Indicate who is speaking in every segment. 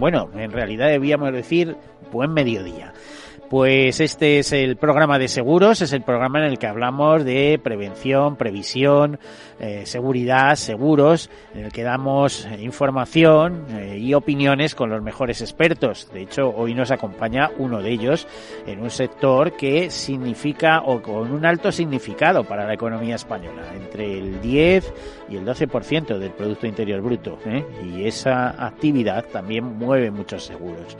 Speaker 1: Bueno, en realidad debíamos decir buen mediodía. Pues este es el programa de seguros, es el programa en el que hablamos de prevención, previsión, eh, seguridad, seguros, en el que damos información eh, y opiniones con los mejores expertos. De hecho, hoy nos acompaña uno de ellos en un sector que significa o con un alto significado para la economía española, entre el 10 y el 12% del Producto Interior Bruto. ¿eh? Y esa actividad también mueve muchos seguros.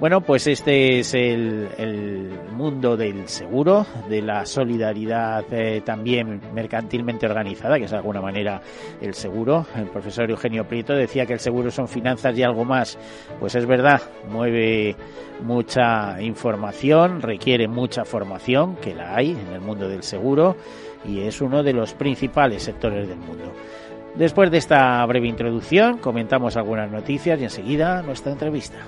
Speaker 1: Bueno, pues este es el, mundo del seguro, de la solidaridad eh, también mercantilmente organizada, que es de alguna manera el seguro. El profesor Eugenio Prieto decía que el seguro son finanzas y algo más. Pues es verdad, mueve mucha información, requiere mucha formación, que la hay en el mundo del seguro, y es uno de los principales sectores del mundo. Después de esta breve introducción, comentamos algunas noticias y enseguida nuestra entrevista.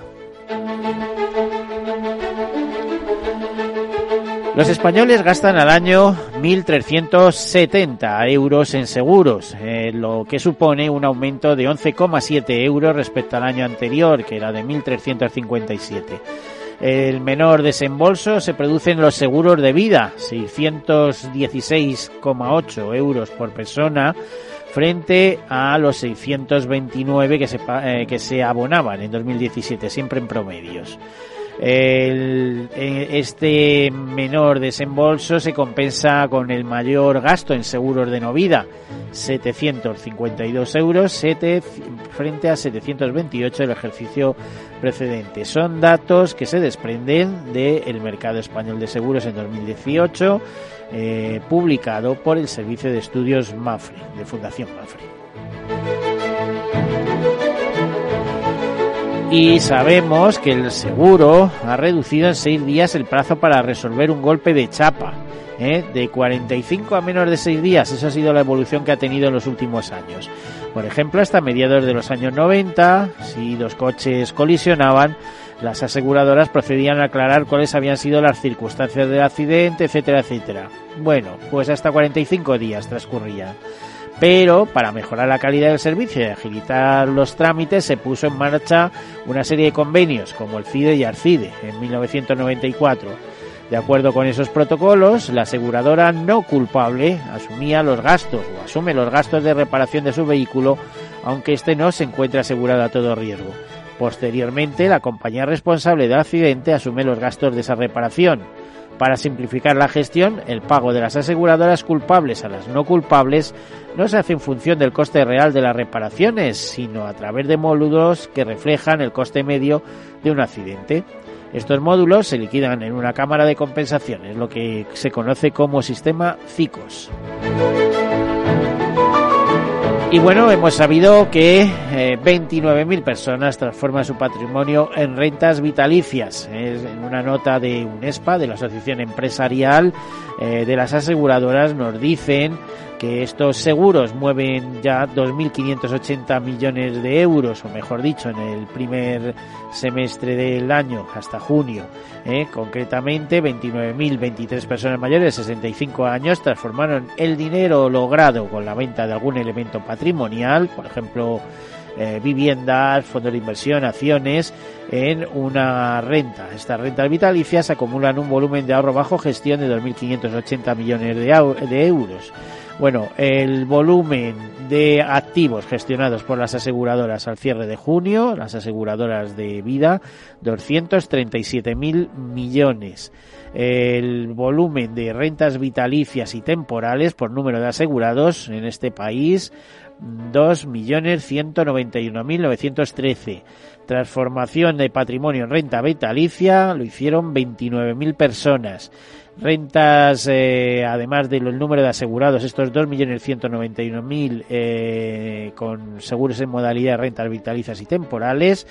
Speaker 1: Los españoles gastan al año 1.370 euros en seguros, eh, lo que supone un aumento de 11,7 euros respecto al año anterior, que era de 1.357. El menor desembolso se produce en los seguros de vida, 616,8 euros por persona, frente a los 629 que se, eh, que se abonaban en 2017, siempre en promedios. El, eh, este menor desembolso se compensa con el mayor gasto en seguros de no vida, 752 euros 7 frente a 728 del ejercicio precedente. Son datos que se desprenden del mercado español de seguros en 2018, eh, publicado por el Servicio de Estudios MAFRE, de Fundación MAFRE. Y sabemos que el seguro ha reducido en seis días el plazo para resolver un golpe de chapa. ¿eh? De 45 a menos de seis días. Esa ha sido la evolución que ha tenido en los últimos años. Por ejemplo, hasta mediados de los años 90, si los coches colisionaban, las aseguradoras procedían a aclarar cuáles habían sido las circunstancias del accidente, etcétera, etcétera. Bueno, pues hasta 45 días transcurrían pero para mejorar la calidad del servicio y agilitar los trámites se puso en marcha una serie de convenios como el CIDE y ARCIDE en 1994. De acuerdo con esos protocolos, la aseguradora no culpable asumía los gastos o asume los gastos de reparación de su vehículo, aunque éste no se encuentre asegurado a todo riesgo. Posteriormente, la compañía responsable del accidente asume los gastos de esa reparación. Para simplificar la gestión, el pago de las aseguradoras culpables a las no culpables no se hace en función del coste real de las reparaciones, sino a través de módulos que reflejan el coste medio de un accidente. Estos módulos se liquidan en una cámara de compensaciones, lo que se conoce como sistema CICOS. Y bueno, hemos sabido que 29.000 eh, personas transforman su patrimonio en rentas vitalicias. Es en una nota de UNESPA, de la Asociación Empresarial eh, de las Aseguradoras, nos dicen que estos seguros mueven ya 2.580 millones de euros, o mejor dicho, en el primer semestre del año, hasta junio. ¿eh? Concretamente, 29.023 personas mayores de 65 años transformaron el dinero logrado con la venta de algún elemento patrimonial, por ejemplo, eh, viviendas, fondos de inversión, acciones, en una renta. Estas rentas vitalicias acumulan un volumen de ahorro bajo gestión de 2.580 millones de euros. Bueno, el volumen de activos gestionados por las aseguradoras al cierre de junio, las aseguradoras de vida, 237.000 millones. El volumen de rentas vitalicias y temporales por número de asegurados en este país, 2.191.913. Transformación de patrimonio en renta vitalicia lo hicieron 29.000 personas rentas, eh, además del número de asegurados, estos 2.191.000 eh, con seguros en modalidad de rentas vitalizas y temporales,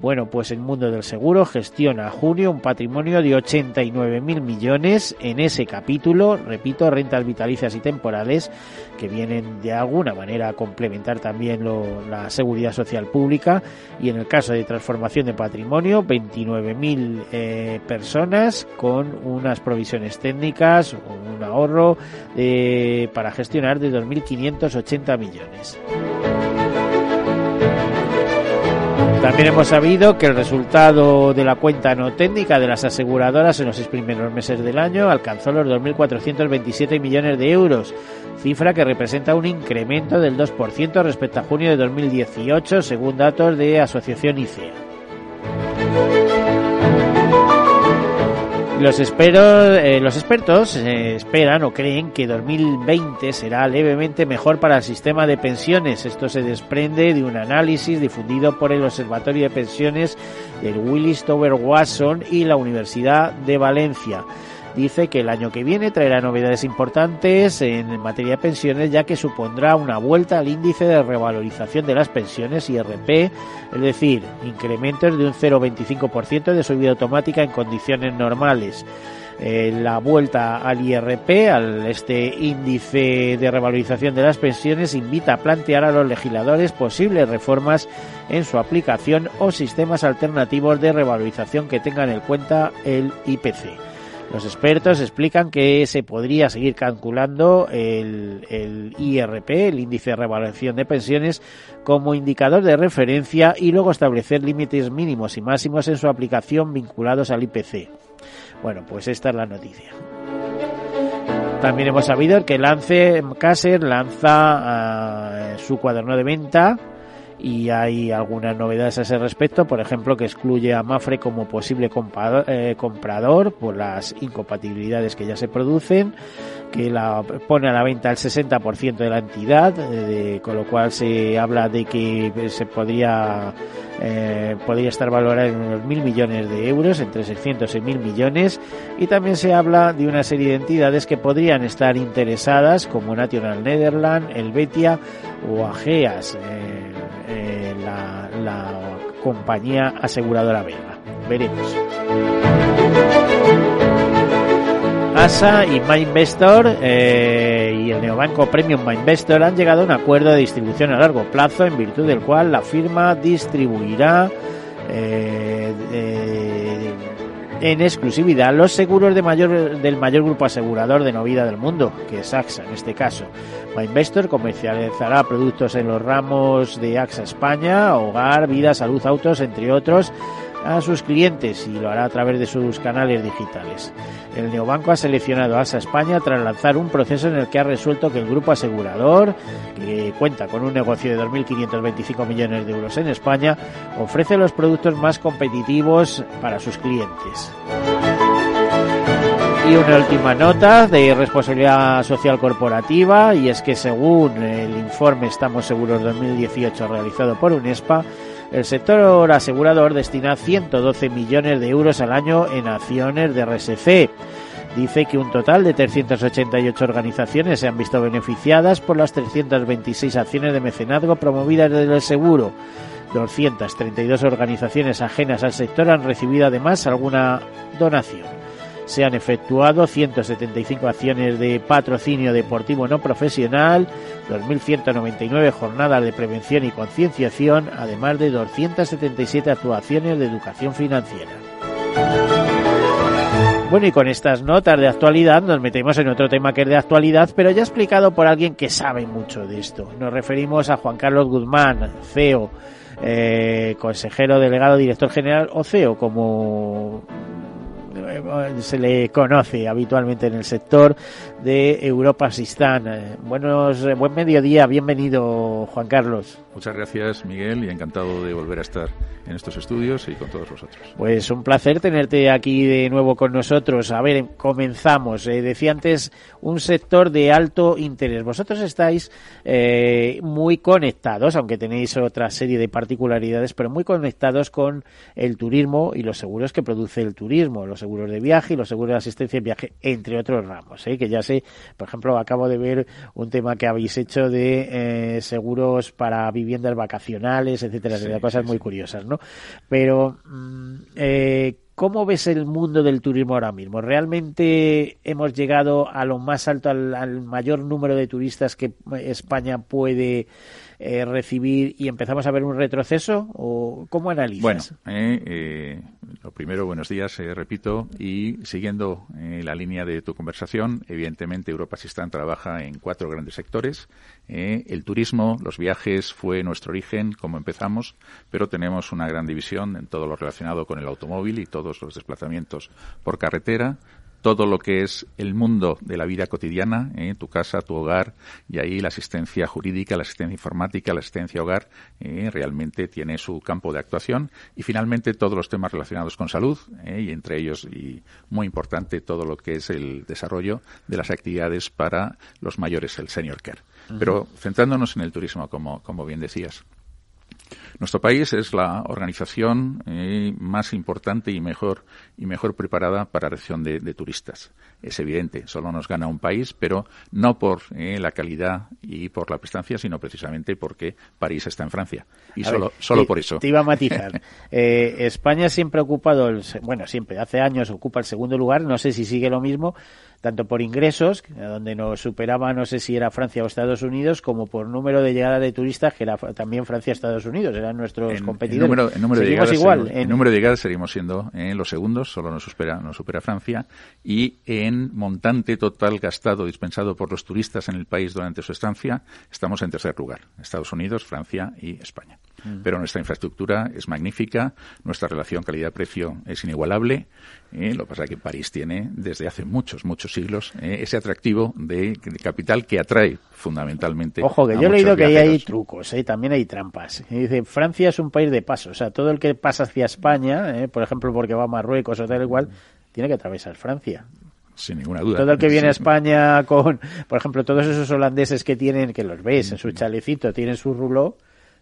Speaker 1: bueno, pues el mundo del seguro gestiona junio un patrimonio de 89.000 millones en ese capítulo, repito, rentas vitalicias y temporales, que vienen de alguna manera a complementar también la seguridad social pública. Y en el caso de transformación de patrimonio, 29.000 eh, personas con unas provisiones técnicas, un ahorro eh, para gestionar de 2.580 millones. También hemos sabido que el resultado de la cuenta no técnica de las aseguradoras en los seis primeros meses del año alcanzó los 2.427 millones de euros, cifra que representa un incremento del 2% respecto a junio de 2018, según datos de Asociación ICEA. Los, eh, los expertos eh, esperan o creen que 2020 será levemente mejor para el sistema de pensiones. Esto se desprende de un análisis difundido por el Observatorio de Pensiones del Willis Tower Watson y la Universidad de Valencia dice que el año que viene traerá novedades importantes en materia de pensiones, ya que supondrá una vuelta al índice de revalorización de las pensiones IRP, es decir, incrementos de un 0,25% de subida automática en condiciones normales. Eh, la vuelta al IRP, al este índice de revalorización de las pensiones, invita a plantear a los legisladores posibles reformas en su aplicación o sistemas alternativos de revalorización que tengan en cuenta el IPC. Los expertos explican que se podría seguir calculando el, IRP, el índice de revaluación de pensiones, como indicador de referencia y luego establecer límites mínimos y máximos en su aplicación vinculados al IPC. Bueno, pues esta es la noticia. También hemos sabido que Lance Caser lanza ah, su cuaderno de venta y hay algunas novedades a ese respecto, por ejemplo, que excluye a Mafre como posible eh, comprador, por las incompatibilidades que ya se producen, que la pone a la venta el 60% de la entidad, eh, con lo cual se habla de que se podría eh, podría estar valorada en unos mil millones de euros, entre 600 y mil millones, y también se habla de una serie de entidades que podrían estar interesadas, como National Netherland, Helvetia o Ageas la, compañía aseguradora belga. Veremos. ASA y MyInvestor eh, y el neobanco Premium MyInvestor han llegado a un acuerdo de distribución a largo plazo en virtud del cual la firma distribuirá eh, en exclusividad los seguros de mayor, del mayor grupo asegurador de no vida del mundo, que es AXA en este caso. MyInvestor comercializará productos en los ramos de AXA España, hogar, vida, salud, autos, entre otros, a sus clientes y lo hará a través de sus canales digitales. El neobanco ha seleccionado a AXA España tras lanzar un proceso en el que ha resuelto que el grupo asegurador, que cuenta con un negocio de 2.525 millones de euros en España, ofrece los productos más competitivos para sus clientes. Y una última nota de responsabilidad social corporativa, y es que según el informe Estamos Seguros 2018 realizado por UNESPA, el sector asegurador destina 112 millones de euros al año en acciones de RSC. Dice que un total de 388 organizaciones se han visto beneficiadas por las 326 acciones de mecenazgo promovidas desde el seguro. 232 organizaciones ajenas al sector han recibido además alguna donación se han efectuado 175 acciones de patrocinio deportivo no profesional, 2.199 jornadas de prevención y concienciación, además de 277 actuaciones de educación financiera. Bueno, y con estas notas de actualidad nos metemos en otro tema que es de actualidad, pero ya explicado por alguien que sabe mucho de esto. Nos referimos a Juan Carlos Guzmán, CEO, eh, consejero delegado, director general o CEO, como se le conoce habitualmente en el sector de Europa Sistán. Buenos, buen mediodía, bienvenido Juan Carlos.
Speaker 2: Muchas gracias Miguel y encantado de volver a estar en estos estudios y con todos vosotros.
Speaker 1: Pues un placer tenerte aquí de nuevo con nosotros. A ver, comenzamos. Eh, decía antes, un sector de alto interés. Vosotros estáis eh, muy conectados, aunque tenéis otra serie de particularidades, pero muy conectados con el turismo y los seguros que produce el turismo, los seguros de viaje y los seguros de asistencia en viaje, entre otros ramos. ¿eh? Que ya sé, por ejemplo, acabo de ver un tema que habéis hecho de eh, seguros para viviendas vacacionales, etcétera, de cosas muy curiosas, ¿no? Pero, mm, eh, ¿cómo ves el mundo del turismo ahora mismo? ¿Realmente hemos llegado a lo más alto, al mayor número de turistas que España puede eh, recibir y empezamos a ver un retroceso? ¿O cómo analizas?
Speaker 2: Bueno, eh, eh, lo primero, buenos días, repito, y siguiendo la línea de tu conversación, evidentemente Europa Sistán trabaja en cuatro grandes sectores. el turismo, los viajes fue nuestro origen, como empezamos, pero tenemos una gran división en todo lo relacionado con el automóvil y todos los desplazamientos por carretera, todo lo que es el mundo de la vida cotidiana, ¿eh? tu casa, tu hogar, y ahí la asistencia jurídica, la asistencia informática, la asistencia hogar, ¿eh? realmente tiene su campo de actuación. Y finalmente todos los temas relacionados con salud, ¿eh? y entre ellos, y muy importante, todo lo que es el desarrollo de las actividades para los mayores, el senior care. Pero centrándonos en el turismo, como, como bien decías. Nuestro país es la organización eh, más importante y mejor y mejor preparada para la recepción de, turistas. Es evidente, solo nos gana un país, pero no por eh, la calidad y por la prestancia, sino precisamente porque París está en Francia. Y solo, solo por eso.
Speaker 1: Te iba a matizar. Eh, España siempre ha ocupado, el, bueno, siempre, hace años ocupa el segundo lugar, no sé si sigue lo mismo, tanto por ingresos, donde nos superaba, no sé si era Francia o Estados Unidos, como por número de llegada de turistas, que era también Francia Estados Unidos, eran nuestros competidores.
Speaker 2: En número, de llegadas, igual. En, número de llegadas seguimos siendo en los segundos, solo nos supera, nos supera Francia, y en montante total gastado, dispensado por los turistas en el país durante su estancia, estamos en tercer lugar, Estados Unidos, Francia y España. Mm. Pero nuestra infraestructura es magnífica, nuestra relación calidad-precio es inigualable, ¿eh? lo que pasa es que París tiene desde hace muchos, muchos siglos ¿eh? ese atractivo de, capital que atrae fundamentalmente.
Speaker 1: Ojo, que yo he leído que ahí hay trucos, ¿eh? también hay trampas. dice, Francia es un país de paso, o sea, todo el que pasa hacia España, por ejemplo, porque va a Marruecos o tal igual, tiene que atravesar Francia
Speaker 2: sin ninguna duda.
Speaker 1: Todo el que viene a España con, por ejemplo, todos esos holandeses que tienen, que los ves en su chalecito, tienen su ruló,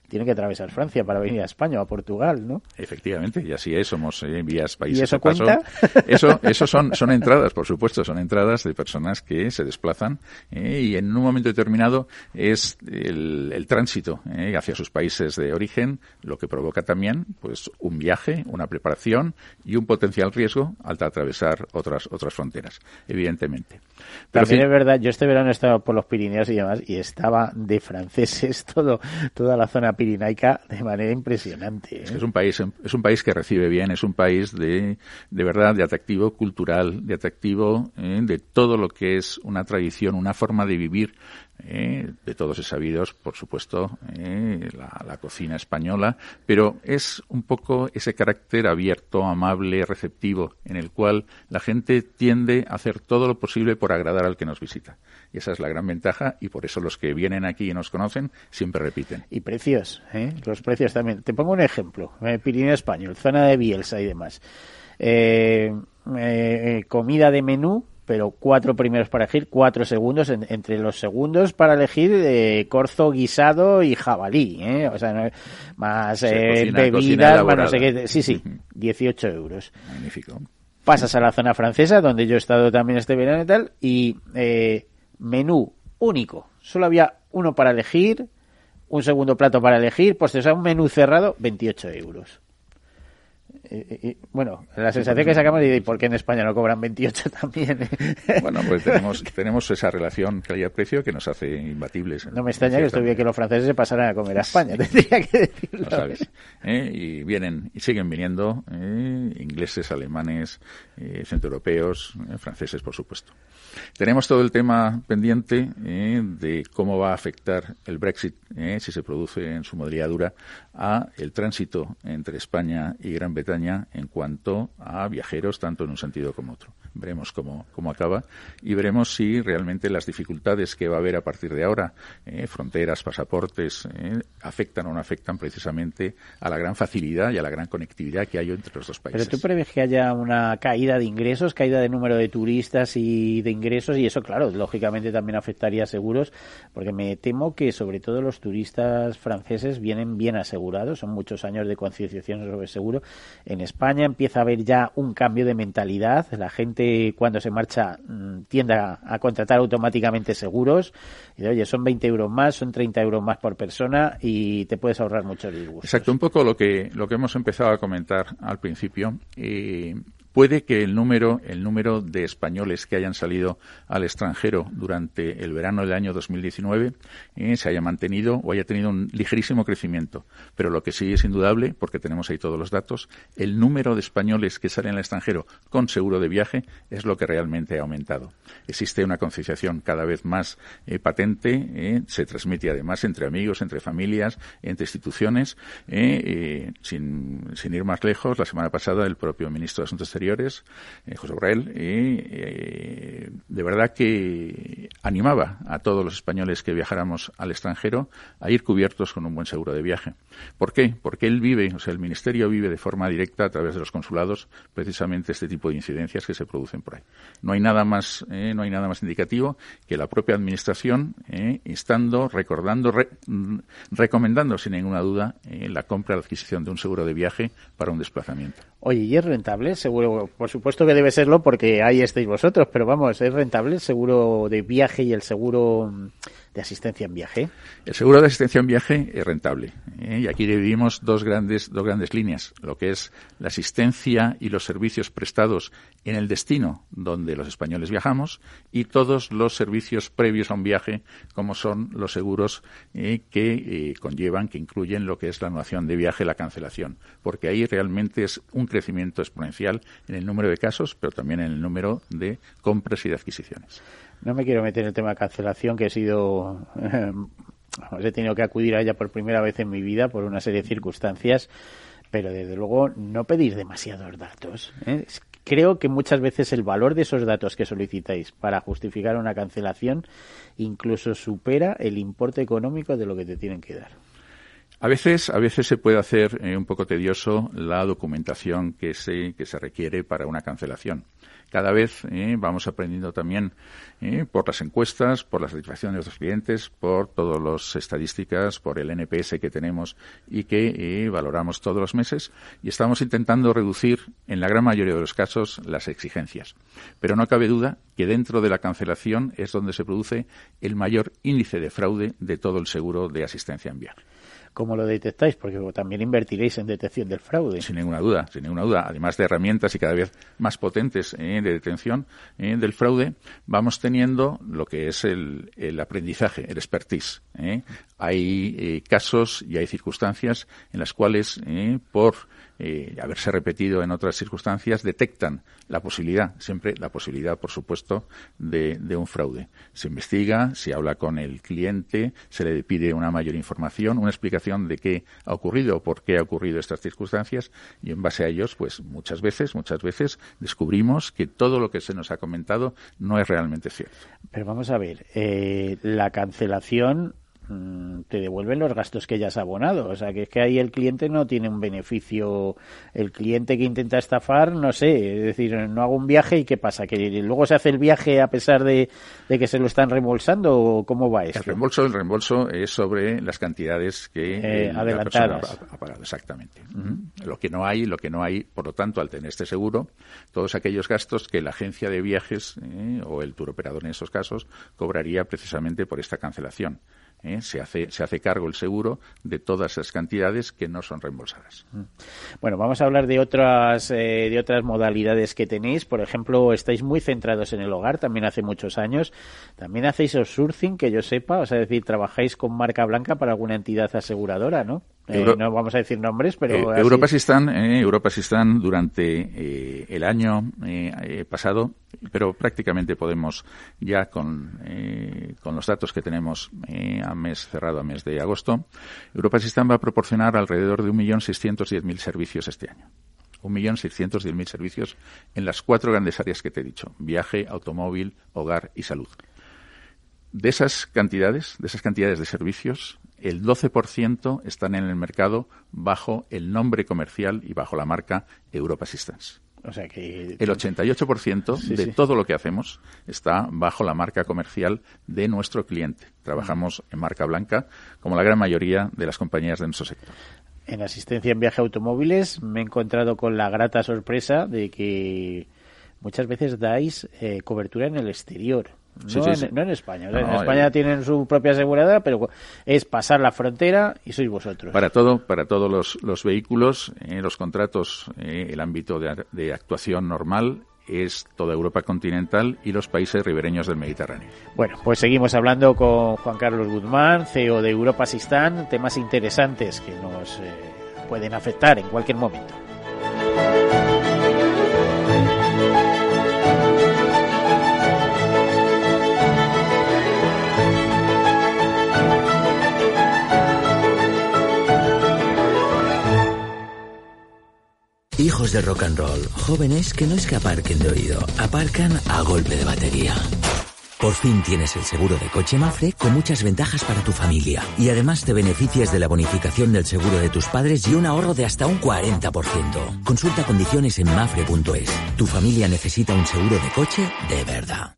Speaker 1: tiene que atravesar Francia para venir a España o a Portugal, ¿no?
Speaker 2: Efectivamente, y así es, somos en eh, vías países
Speaker 1: ¿Y eso cuenta?
Speaker 2: Eso, eso son, son entradas, por supuesto, son entradas de personas que se desplazan eh, y en un momento determinado es el, tránsito eh, hacia sus países de origen lo que provoca también pues un viaje, una preparación y un potencial riesgo al atravesar otras, otras fronteras, evidentemente.
Speaker 1: Pero También es verdad, yo este verano he estado por los Pirineos y demás y estaba de franceses todo, toda la zona pirinaica de manera impresionante.
Speaker 2: ¿eh? Es, un país, es un país que recibe bien, es un país de, de verdad de atractivo cultural, de atractivo ¿eh? de todo lo que es una tradición, una forma de vivir ¿eh? de todos es sabidos, por supuesto, ¿eh? la, cocina española, pero es un poco ese carácter abierto, amable, receptivo, en el cual la gente tiende a hacer todo lo posible por agradar al que nos visita. Y esa es la gran ventaja y por eso los que vienen aquí y nos conocen siempre repiten.
Speaker 1: Y precios, ¿eh? los precios también. Te pongo un ejemplo, Pirineo Español, zona de Bielsa y demás. comida de menú pero cuatro primeros para elegir, cuatro segundos, entre los segundos para elegir eh, corzo guisado y jabalí, ¿eh? o sea, más eh, bebidas, más no sé qué, sí, sí, 18 euros.
Speaker 2: Magnífico.
Speaker 1: Pasas a la zona francesa, donde yo he estado también este verano y tal, y eh, menú único, solo había uno para elegir, un segundo plato para elegir, pues o sea, un menú cerrado, 28 euros bueno, la sensación que sacamos de por qué en España no cobran 28 también.
Speaker 2: bueno, pues tenemos, tenemos esa relación calidad-precio que nos hace imbatibles.
Speaker 1: No me extraña que estuviera que los franceses se pasaran a comer a España, tendría que decirlo.
Speaker 2: sabes. ¿eh? Y vienen, y siguen viniendo ¿eh? ingleses, alemanes, eh, centroeuropeos, franceses, por supuesto. Tenemos todo el tema pendiente de cómo va a afectar el Brexit, si se produce en su modalidad dura, a el tránsito entre España y Gran Bretaña España en cuanto a viajeros, tanto en un sentido como otro. Veremos cómo, cómo acaba y veremos si realmente las dificultades que va a haber a partir de ahora, eh, fronteras, pasaportes, eh, afectan o no afectan precisamente a la gran facilidad y a la gran conectividad que hay entre los dos países.
Speaker 1: Pero tú prevés que haya una caída de ingresos, caída de número de turistas y de ingresos y eso, claro, lógicamente también afectaría a seguros, porque me temo que sobre todo los turistas franceses vienen bien asegurados, son muchos años de concienciación sobre seguro. En España empieza a haber ya un cambio de mentalidad, la gente cuando se marcha mm, tiende a, contratar automáticamente seguros. Y oye, son 20 euros más, son 30 euros más por persona y te puedes ahorrar mucho disgustos.
Speaker 2: Exacto, un poco lo que, lo que hemos empezado a comentar al principio. Eh, Puede que el número, el número de españoles que hayan salido al extranjero durante el verano del año 2019 eh, se haya mantenido o haya tenido un ligerísimo crecimiento. Pero lo que sí es indudable, porque tenemos ahí todos los datos, el número de españoles que salen al extranjero con seguro de viaje es lo que realmente ha aumentado. Existe una concienciación cada vez más eh, patente, eh, se transmite además entre amigos, entre familias, entre instituciones. sin, sin ir más lejos, la semana pasada el propio ministro de Asuntos Exteriores eh, José Borrell, y eh, de verdad que animaba a todos los españoles que viajáramos al extranjero a ir cubiertos con un buen seguro de viaje. ¿Por qué? Porque él vive, o sea, el Ministerio vive de forma directa a través de los consulados precisamente este tipo de incidencias que se producen por ahí. No hay nada más, eh, no hay nada más indicativo que la propia Administración instando, recordando, recomendando sin ninguna duda la compra, la adquisición de un seguro de viaje para un desplazamiento.
Speaker 1: Oye, ¿y es rentable? Seguro, por supuesto que debe serlo porque ahí estáis vosotros, pero vamos, ¿es rentable el seguro de viaje y el seguro de asistencia en viaje?
Speaker 2: El seguro de asistencia en viaje es rentable. ¿eh? Y aquí dividimos dos grandes, dos grandes líneas, lo que es la asistencia y los servicios prestados en el destino donde los españoles viajamos y todos los servicios previos a un viaje, como son los seguros eh, que eh, conllevan, que incluyen lo que es la anulación de viaje, la cancelación, porque ahí realmente es un crecimiento exponencial en el número de casos, pero también en el número de compras y de adquisiciones.
Speaker 1: No me quiero meter en el tema de cancelación, que he sido. he tenido que acudir a ella por primera vez en mi vida por una serie de circunstancias, pero desde luego no pedir demasiados datos. ¿eh? Creo que muchas veces el valor de esos datos que solicitáis para justificar una cancelación incluso supera el importe económico de lo que te tienen que dar.
Speaker 2: A veces, a veces se puede hacer eh, un poco tedioso la documentación que se, que se requiere para una cancelación cada vez eh, vamos aprendiendo también eh, por las encuestas, por la satisfacción de nuestros clientes, por todas las estadísticas, por el NPS que tenemos y que eh, valoramos todos los meses y estamos intentando reducir en la gran mayoría de los casos las exigencias. Pero no cabe duda que dentro de la cancelación es donde se produce el mayor índice de fraude de todo el seguro de asistencia en viaje
Speaker 1: cómo lo detectáis, porque también invertiréis en detección del fraude.
Speaker 2: Sin ninguna duda, sin ninguna duda. Además de herramientas y cada vez más potentes eh, de detención eh, del fraude, vamos teniendo lo que es el, aprendizaje, el expertise. Eh. Hay casos y hay circunstancias en las cuales, por eh, haberse repetido en otras circunstancias, detectan la posibilidad, siempre la posibilidad, por supuesto, de, un fraude. Se investiga, se habla con el cliente, se le pide una mayor información, una explicación de qué ha ocurrido o por qué ha ocurrido estas circunstancias y en base a ellos, pues muchas veces, muchas veces descubrimos que todo lo que se nos ha comentado no es realmente cierto.
Speaker 1: Pero vamos a ver, eh, la cancelación te devuelven los gastos que ya has abonado. O sea, que es que ahí el cliente no tiene un beneficio. El cliente que intenta estafar, no sé, es decir, no hago un viaje y ¿qué pasa? ¿Que luego se hace el viaje a pesar de, que se lo están reembolsando o cómo va esto?
Speaker 2: El reembolso, el reembolso es sobre las cantidades que
Speaker 1: eh, adelantadas.
Speaker 2: Ha, pagado, exactamente. Lo que no hay, lo que no hay, por lo tanto, al tener este seguro, todos aquellos gastos que la agencia de viajes eh, o el tour operador en esos casos cobraría precisamente por esta cancelación. ¿Eh? se, hace, se hace cargo el seguro de todas esas cantidades que no son reembolsadas. Mm.
Speaker 1: Bueno, vamos a hablar de otras, eh, de otras modalidades que tenéis. Por ejemplo, estáis muy centrados en el hogar, también hace muchos años. También hacéis outsourcing, que yo sepa, o sea, es decir, trabajáis con marca blanca para alguna entidad aseguradora, ¿no? Eh, no vamos a decir nombres, pero...
Speaker 2: Eh, Europa Sistán, eh, Europa Sistán durante eh, el año pasado, pero prácticamente podemos ya con, con los datos que tenemos a mes cerrado, a mes de agosto, Europa Sistán va a proporcionar alrededor de 1.610.000 servicios este año. 1.610.000 servicios en las cuatro grandes áreas que te he dicho, viaje, automóvil, hogar y salud. De esas cantidades, de esas cantidades de servicios, el 12% están en el mercado bajo el nombre comercial y bajo la marca Europa Assistance. O sea que el 88% de todo lo que hacemos está bajo la marca comercial de nuestro cliente. Trabajamos en marca blanca, como la gran mayoría de las compañías de nuestro sector.
Speaker 1: En asistencia en viaje automóviles me he encontrado con la grata sorpresa de que muchas veces dais eh, cobertura en el exterior. No, en, España. en España tienen su propia aseguradora, pero es pasar la frontera y sois vosotros.
Speaker 2: Para todo, para todos los, los vehículos, en los contratos, eh, el ámbito de, de actuación normal es toda Europa continental y los países ribereños del Mediterráneo.
Speaker 1: Bueno, pues seguimos hablando con Juan Carlos Guzmán, CEO de Europa Sistán, temas interesantes que nos eh, pueden afectar en cualquier momento.
Speaker 3: Hijos de rock and roll, jóvenes que no es que aparquen de oído, aparcan a golpe de batería. Por fin tienes el seguro de coche Mafre con muchas ventajas para tu familia. Y además te beneficias de la bonificación del seguro de tus padres y un ahorro de hasta un 40%. Consulta condiciones en mafre.es. Tu familia necesita un seguro de coche de verdad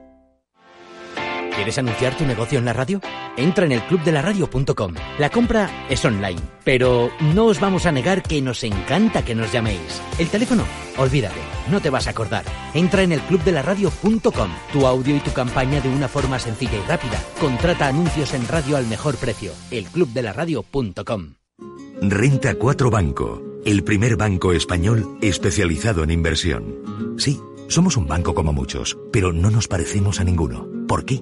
Speaker 4: ¿Quieres anunciar tu negocio en la radio? Entra en el clubdelaradio.com. La compra es online, pero no os vamos a negar que nos encanta que nos llaméis. El teléfono, olvídate, no te vas a acordar. Entra en el clubdelaradio.com. Tu audio y tu campaña de una forma sencilla y rápida. Contrata anuncios en radio al mejor precio. elclubdelaradio.com.
Speaker 5: Renta 4 Banco, el primer banco español especializado en inversión. Sí, somos un banco como muchos, pero no nos parecemos a ninguno. ¿Por qué?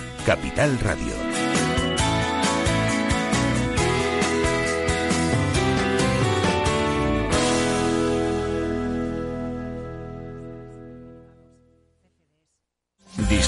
Speaker 6: Capital Radio.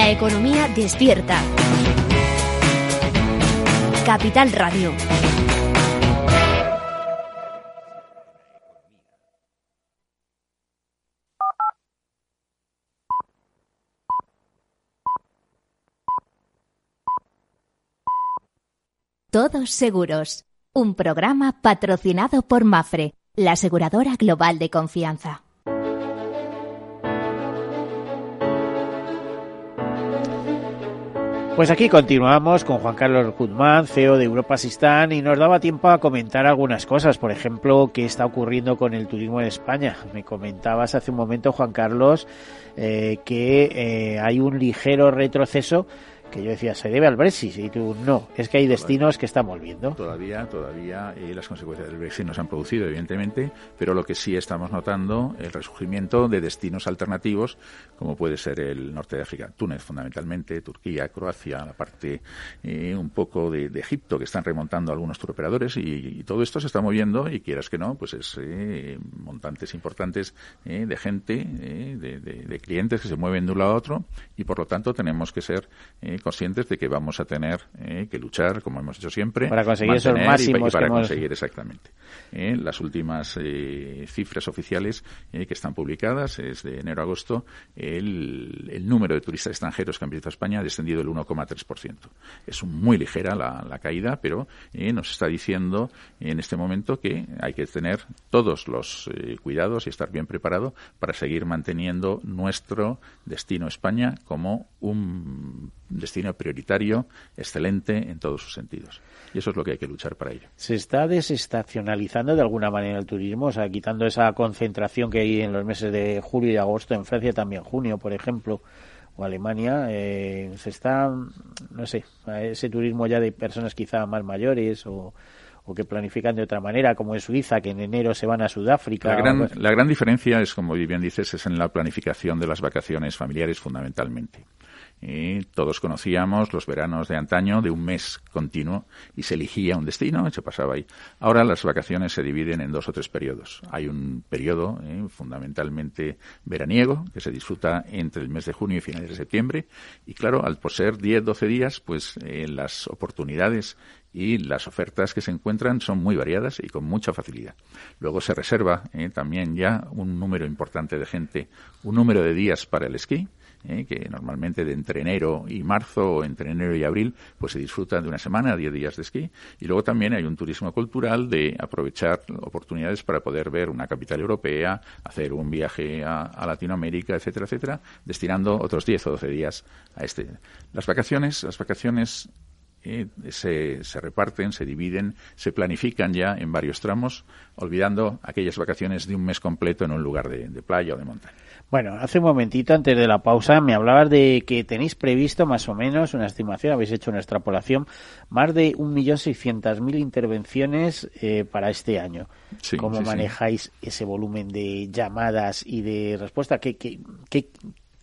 Speaker 7: La economía despierta. Capital Radio. Todos Seguros, un programa patrocinado por Mafre, la aseguradora global de confianza.
Speaker 1: Pues aquí continuamos con Juan Carlos Guzmán, CEO de Europa Sistán, y nos daba tiempo a comentar algunas cosas. Por ejemplo, qué está ocurriendo con el turismo en España. Me comentabas hace un momento, Juan Carlos, eh, que eh, hay un ligero retroceso que yo decía, se debe al Brexit, y tú no, es que hay destinos que están volviendo.
Speaker 2: Todavía, todavía eh, las consecuencias del Brexit no se han producido, evidentemente, pero lo que sí estamos notando el resurgimiento de destinos alternativos, como puede ser el norte de África, Túnez fundamentalmente, Turquía, Croacia, la parte eh, un poco de, Egipto, que están remontando algunos turoperadores, y, todo esto se está moviendo, y quieras que no, pues es eh, montantes importantes de gente, de, de, clientes que se mueven de un lado a otro, y por lo tanto tenemos que ser conscientes de que vamos a tener eh, que luchar, como hemos hecho siempre,
Speaker 1: para conseguir esos máximos.
Speaker 2: Y, para conseguir exactamente. Eh, las últimas eh, cifras oficiales que están publicadas es de enero a agosto. El, el, número de turistas extranjeros que han visitado España ha descendido el 1,3%. Es muy ligera la, la caída, pero nos está diciendo en este momento que hay que tener todos los cuidados y estar bien preparado para seguir manteniendo nuestro destino España como un destino prioritario, excelente en todos sus sentidos. Y eso es lo que hay que luchar para ello.
Speaker 1: ¿Se está desestacionalizando de alguna manera el turismo? O sea, quitando esa concentración que hay en los meses de julio y agosto, en Francia también junio, por ejemplo, o Alemania, eh, se está, no sé, ese turismo ya de personas quizá más mayores o, o que planifican de otra manera, como en Suiza, que en enero se van a Sudáfrica.
Speaker 2: La gran, la gran diferencia es, como bien dices, es en la planificación de las vacaciones familiares fundamentalmente. Y todos conocíamos los veranos de antaño de un mes continuo y se elegía un destino y se pasaba ahí. Ahora las vacaciones se dividen en dos o tres periodos. Hay un periodo eh, fundamentalmente veraniego que se disfruta entre el mes de junio y finales de septiembre y claro, al poseer 10, 12 días, pues eh, las oportunidades y las ofertas que se encuentran son muy variadas y con mucha facilidad. Luego se reserva eh, también ya un número importante de gente, un número de días para el esquí ¿eh? que normalmente de entre enero y marzo o entre enero y abril pues se disfrutan de una semana, diez días de esquí. Y luego también hay un turismo cultural de aprovechar oportunidades para poder ver una capital europea, hacer un viaje a, Latinoamérica, etcétera, etcétera, destinando otros diez o doce días a este. Las vacaciones, las vacaciones eh, se, se, reparten, se dividen, se planifican ya en varios tramos, olvidando aquellas vacaciones de un mes completo en un lugar de playa o de montaña.
Speaker 1: Bueno, hace un momentito, antes de la pausa, me hablabas de que tenéis previsto más o menos una estimación, habéis hecho una extrapolación, más de 1.600.000 intervenciones eh, para este año. ¿Cómo manejáis ese volumen de llamadas y de respuesta? ¿Qué, qué, qué,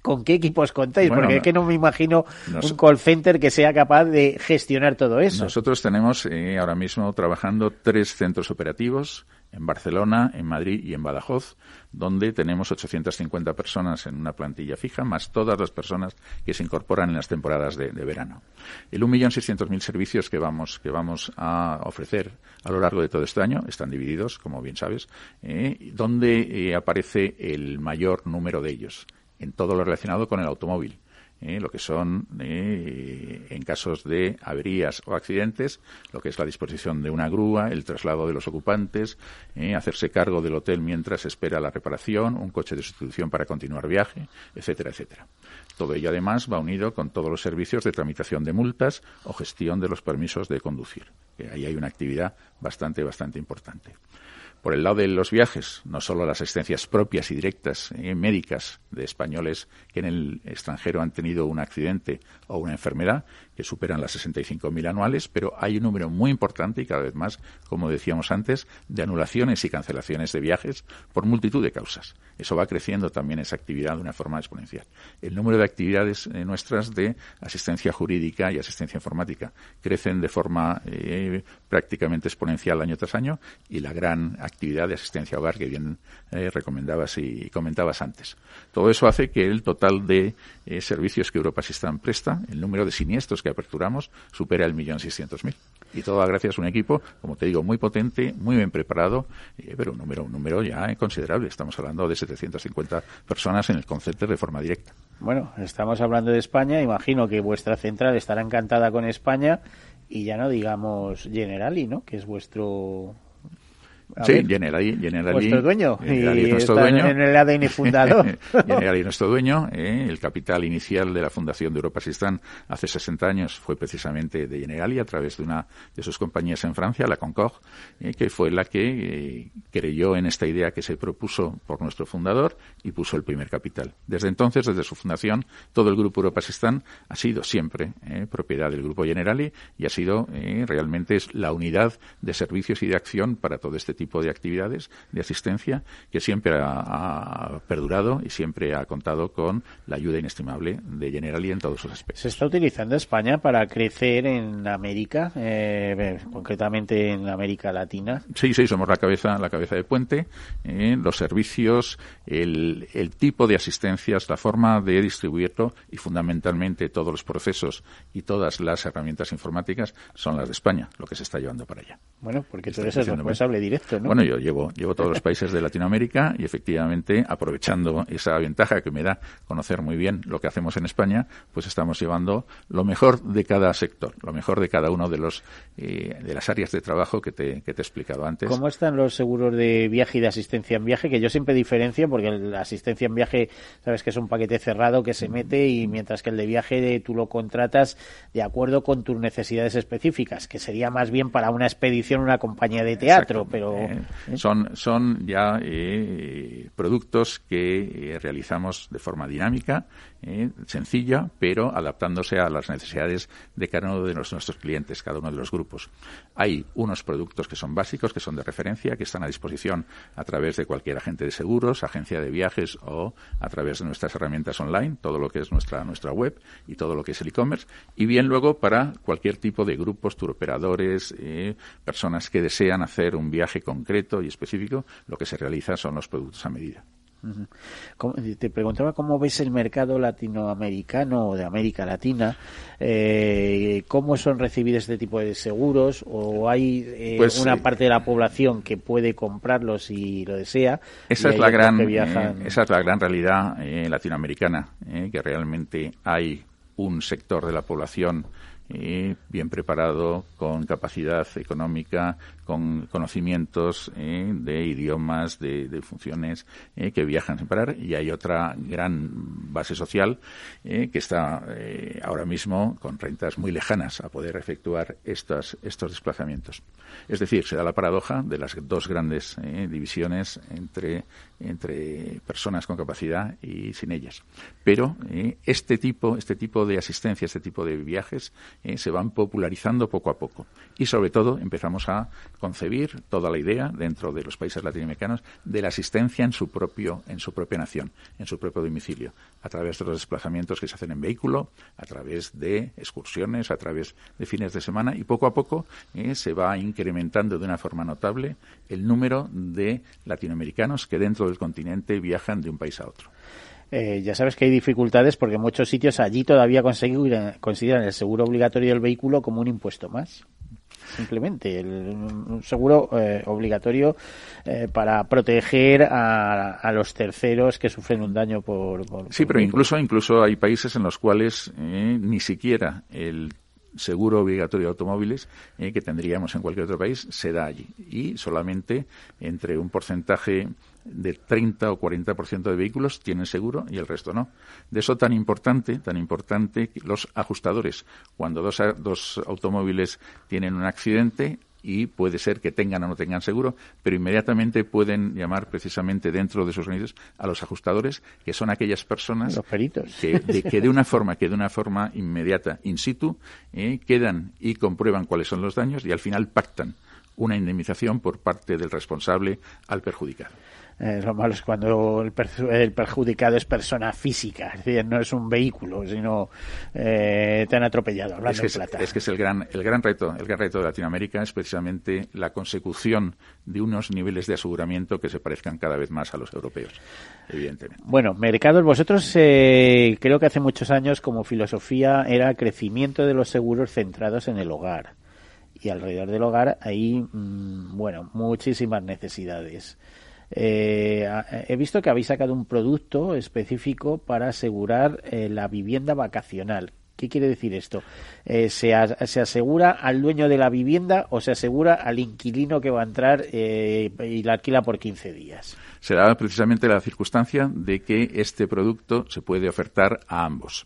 Speaker 1: con qué equipos contáis? Porque es que no me imagino un call center que sea capaz de gestionar todo eso.
Speaker 2: Nosotros tenemos eh, ahora mismo trabajando tres centros operativos en Barcelona, en Madrid y en Badajoz, donde tenemos 850 personas en una plantilla fija, más todas las personas que se incorporan en las temporadas de, verano. El 1.600.000 servicios que vamos, que vamos a ofrecer a lo largo de todo este año están divididos, como bien sabes, eh, donde eh, aparece el mayor número de ellos en todo lo relacionado con el automóvil. ¿eh? lo que son, eh, en casos de averías o accidentes, lo que es la disposición de una grúa, el traslado de los ocupantes, ¿eh? hacerse cargo del hotel mientras espera la reparación, un coche de sustitución para continuar viaje, etcétera, etcétera. Todo ello, además, va unido con todos los servicios de tramitación de multas o gestión de los permisos de conducir. ahí hay una actividad bastante, bastante importante. Por el lado de los viajes, no solo las asistencias propias y directas médicas de españoles que en el extranjero han tenido un accidente o una enfermedad, que superan las 65.000 anuales, pero hay un número muy importante y cada vez más, como decíamos antes, de anulaciones y cancelaciones de viajes por multitud de causas. Eso va creciendo también esa actividad de una forma exponencial. El número de actividades eh, nuestras de asistencia jurídica y asistencia informática crecen de forma eh, prácticamente exponencial año tras año y la gran actividad de asistencia hogar que bien eh, recomendabas y comentabas antes. Todo eso hace que el total de servicios que Europa Sistán presta, el número de siniestros que aperturamos, supere el millón seiscientos mil. Y todo gracias a un equipo, como te digo, muy potente, muy bien preparado, pero un número, un número ya considerable. Estamos hablando de 750 personas en el concepto de forma directa.
Speaker 1: Bueno, estamos hablando de España. Imagino que vuestra central estará encantada con España y ya no digamos Generali, ¿no? Que es vuestro
Speaker 2: sí, Generali,
Speaker 1: Vuestro dueño.
Speaker 2: Generali y nuestro dueño.
Speaker 1: En el ADN fundador.
Speaker 2: Generali nuestro dueño. Eh, el capital inicial de la fundación de Europa Sistán hace 60 años fue precisamente de Generali a través de una de sus compañías en Francia, la Concorde, eh, que fue la que eh, creyó en esta idea que se propuso por nuestro fundador y puso el primer capital. Desde entonces, desde su fundación, todo el grupo Europa Sistán ha sido siempre propiedad del grupo Generali y ha sido realmente es la unidad de servicios y de acción para todo este tipo de actividades de asistencia que siempre ha, perdurado y siempre ha contado con la ayuda inestimable de Generali en todos sus aspectos.
Speaker 1: ¿Se está utilizando España para crecer en América, eh, concretamente en América Latina?
Speaker 2: Sí, sí, somos la cabeza, la cabeza de puente. Eh, los servicios, el, el tipo de asistencias, la forma de distribuirlo y fundamentalmente todos los procesos y todas las herramientas informáticas son las de España, lo que se está llevando para allá.
Speaker 1: Bueno, porque tú eres el responsable directo
Speaker 2: bueno, yo llevo, llevo todos los países de Latinoamérica y efectivamente, aprovechando esa ventaja que me da conocer muy bien lo que hacemos en España, pues estamos llevando lo mejor de cada sector, lo mejor de cada uno de los eh, de las áreas de trabajo que te, que te he explicado antes.
Speaker 1: ¿Cómo están los seguros de viaje y de asistencia en viaje? Que yo siempre diferencio porque la asistencia en viaje, sabes que es un paquete cerrado que se mete y mientras que el de viaje tú lo contratas de acuerdo con tus necesidades específicas, que sería más bien para una expedición, una compañía de teatro, pero
Speaker 2: son, son ya eh, productos que eh, realizamos de forma dinámica, sencilla, pero adaptándose a las necesidades de cada uno de nuestros clientes, cada uno de los grupos. Hay unos productos que son básicos, que son de referencia, que están a disposición a través de cualquier agente de seguros, agencia de viajes o a través de nuestras herramientas online, todo lo que es nuestra, nuestra web y todo lo que es el e-commerce. Y bien luego para cualquier tipo de grupos, turoperadores, personas que desean hacer un viaje concreto y específico, lo que se realiza son los productos a medida.
Speaker 1: Te preguntaba cómo ves el mercado latinoamericano o de América Latina, eh, cómo son recibidos este tipo de seguros o hay eh, pues, una eh, parte de la población que puede comprarlos si lo desea.
Speaker 2: Esa, es la, gran, esa es la gran realidad latinoamericana, que realmente hay un sector de la población bien preparado, con capacidad económica, con conocimientos eh, de idiomas, de, funciones eh, que viajan sin parar. Y hay otra gran base social eh, que está ahora mismo con rentas muy lejanas a poder efectuar estos, estos desplazamientos. Es decir, se da la paradoja de las dos grandes divisiones entre, entre personas con capacidad y sin ellas. Pero este, tipo, este tipo de asistencia, este tipo de viajes eh, se van popularizando poco a poco. Y sobre todo empezamos a concebir toda la idea dentro de los países latinoamericanos de la asistencia en su propio, en su propia nación, en su propio domicilio, a través de los desplazamientos que se hacen en vehículo, a través de excursiones, a través de fines de semana y poco a poco eh, se va incrementando de una forma notable el número de latinoamericanos que dentro del continente viajan de un país a otro.
Speaker 1: Eh, ya sabes que hay dificultades porque en muchos sitios allí todavía consideran el seguro obligatorio del vehículo como un impuesto más simplemente el, un seguro eh, obligatorio eh, para proteger a, los terceros que sufren un daño por,
Speaker 2: sí pero incluso incluso hay países en los cuales ni siquiera el seguro obligatorio de automóviles que tendríamos en cualquier otro país se da allí. Y solamente entre un porcentaje de 30 o 40% de vehículos tienen seguro y el resto no. De eso tan importante, tan importante los ajustadores. Cuando dos, dos automóviles tienen un accidente, y puede ser que tengan o no tengan seguro, pero inmediatamente pueden llamar precisamente dentro de sus unidades a los ajustadores, que son aquellas personas
Speaker 1: los peritos.
Speaker 2: Que, de, que de una forma que de una forma inmediata in situ eh, quedan y comprueban cuáles son los daños y al final pactan una indemnización por parte del responsable al perjudicado.
Speaker 1: Eh, lo malo es cuando el, perjudicado es persona física, es decir, no es un vehículo, sino eh, te han atropellado.
Speaker 2: Es que es, es que es el gran, el gran reto, el gran reto de Latinoamérica es precisamente la consecución de unos niveles de aseguramiento que se parezcan cada vez más a los europeos, evidentemente.
Speaker 1: Bueno, mercados, vosotros eh, creo que hace muchos años como filosofía era crecimiento de los seguros centrados en el hogar y alrededor del hogar hay, mm, bueno, muchísimas necesidades. Eh, he visto que habéis sacado un producto específico para asegurar eh, la vivienda vacacional. ¿Qué quiere decir esto? Eh, se, se, asegura al dueño de la vivienda o se asegura al inquilino que va a entrar y la alquila por 15 días?
Speaker 2: Se precisamente la circunstancia de que este producto se puede ofertar a ambos.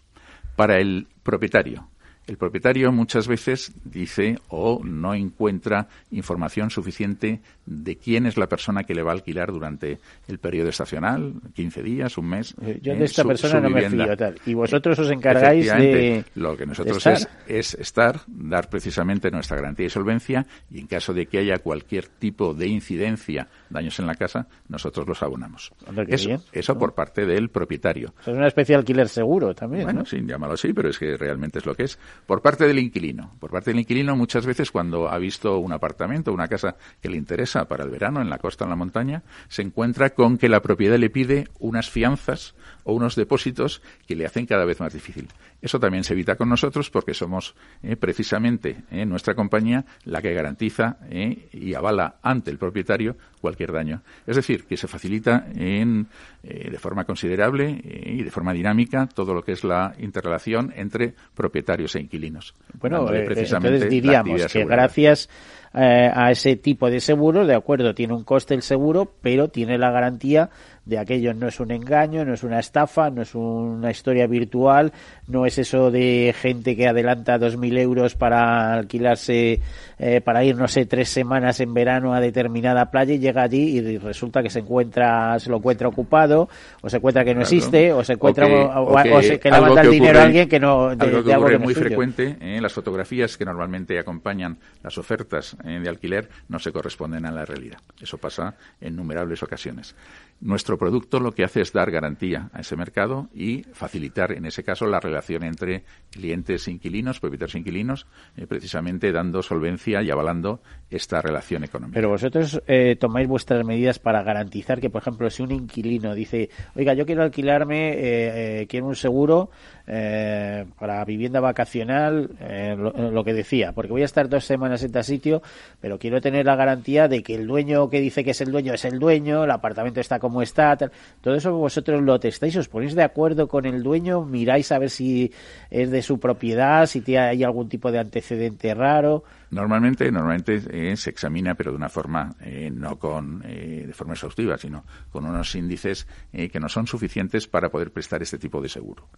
Speaker 2: Para el propietario, el propietario muchas veces dice o no encuentra información suficiente de quién es la persona que le va a alquilar durante el periodo estacional, 15 días, un mes.
Speaker 1: Eh, yo de esta persona no me fío tal. Y vosotros os encargáis de.
Speaker 2: Lo que nosotros Es, es estar, dar precisamente nuestra garantía de solvencia y en caso de que haya cualquier tipo de incidencia, daños en la casa, nosotros los abonamos. Eso, eso por parte del propietario.
Speaker 1: es una especie de alquiler seguro también.
Speaker 2: Bueno, sí, llámalo así, pero es que realmente es lo que es. Por parte del inquilino. Por parte del inquilino, muchas veces cuando ha visto un apartamento, una casa que le interesa para el verano en la costa, en la montaña, se encuentra con que la propiedad le pide unas fianzas o unos depósitos que le hacen cada vez más difícil. Eso también se evita con nosotros porque somos eh, precisamente eh, nuestra compañía la que garantiza eh, y avala ante el propietario cualquier daño. Es decir, que se facilita en, de forma considerable y de forma dinámica todo lo que es la interrelación entre propietarios e inquilinos.
Speaker 1: Bueno, entonces diríamos que gracias a ese tipo de seguro, de acuerdo, tiene un coste el seguro, pero tiene la garantía de aquello no es un engaño, no es una estafa, no es una historia virtual, no es eso de gente que adelanta 2.000 euros para alquilarse, eh, para ir, no sé, tres semanas en verano a determinada playa y llega allí y resulta que se encuentra, se lo encuentra ocupado, o se encuentra que no existe, o se encuentra, o, que, le manda el dinero a alguien que no,
Speaker 2: de, algo que muy frecuente, en ¿eh? las fotografías que normalmente acompañan las ofertas ¿eh? De alquiler no se corresponden a la realidad. Eso pasa en innumerables ocasiones. Nuestro producto lo que hace es dar garantía a ese mercado y facilitar, en ese caso, la relación entre clientes e inquilinos, propietarios e inquilinos, eh, precisamente dando solvencia y avalando esta relación económica.
Speaker 1: Pero vosotros eh, tomáis vuestras medidas para garantizar que, por ejemplo, si un inquilino dice, oiga, yo quiero alquilarme, eh, quiero un seguro para vivienda vacacional, lo, lo, que decía, porque voy a estar dos semanas en este sitio, pero quiero tener la garantía de que el dueño que dice que es el dueño es el dueño, el apartamento está cómo está, todo eso vosotros lo testáis, os ponéis de acuerdo con el dueño, miráis a ver si es de su propiedad, si hay algún tipo de antecedente raro.
Speaker 2: Normalmente, normalmente eh, se examina, pero de una forma eh, no con eh, de forma exhaustiva, sino con unos índices que no son suficientes para poder prestar este tipo de seguro.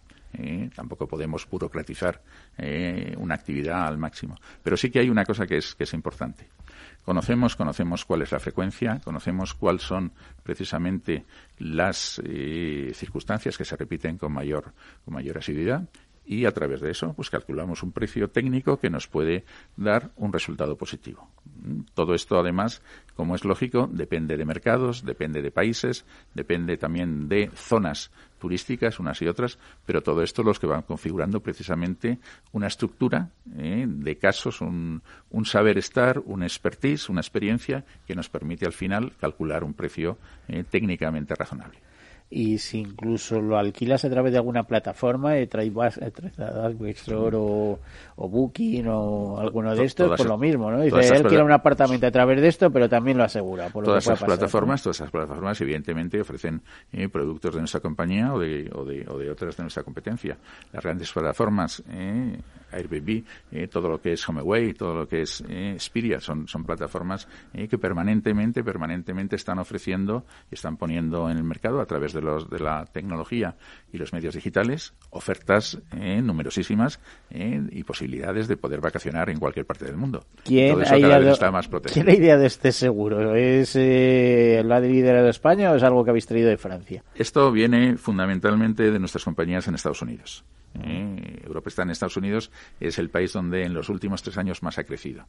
Speaker 2: tampoco podemos burocratizar una actividad al máximo. Pero sí que hay una cosa que es, que es importante. Conocemos, conocemos cuál es la frecuencia, conocemos cuáles son precisamente las eh, circunstancias que se repiten con mayor, con mayor asiduidad y a través de eso pues calculamos un precio técnico que nos puede dar un resultado positivo. Todo esto además, como es lógico, depende de mercados, depende de países, depende también de zonas turísticas, unas y otras, pero todo esto los que van configurando precisamente una estructura eh, de casos, un, saber estar, un expertise, una experiencia que nos permite al final calcular un precio eh, técnicamente razonable
Speaker 1: y si incluso lo alquilas a través de alguna plataforma, eh, TradeWaster o, o Booking o alguno de estos, por lo mismo, ¿no? Dice, él quiere un apartamento a través de esto, pero también lo asegura. Por
Speaker 2: todas
Speaker 1: esas
Speaker 2: plataformas, todas esas plataformas, evidentemente, ofrecen eh, productos de nuestra compañía o de, o, de, o de otras de nuestra competencia. Las grandes plataformas, eh, Airbnb, eh, todo lo que es HomeAway, todo lo que es eh, Spiria, son, son plataformas eh, que permanentemente, permanentemente están ofreciendo y están poniendo en el mercado a través de los, de la tecnología y los medios digitales, ofertas eh, numerosísimas eh, y posibilidades de poder vacacionar en cualquier parte del mundo.
Speaker 1: ¿Quién, ha, ideado, más ¿Quién ha ideado este seguro? ¿Es ha liderado España o es algo que habéis traído de Francia?
Speaker 2: Esto viene fundamentalmente de nuestras compañías en Estados Unidos. Eh, Europa está en Estados Unidos, es el país donde en los últimos tres años más ha crecido,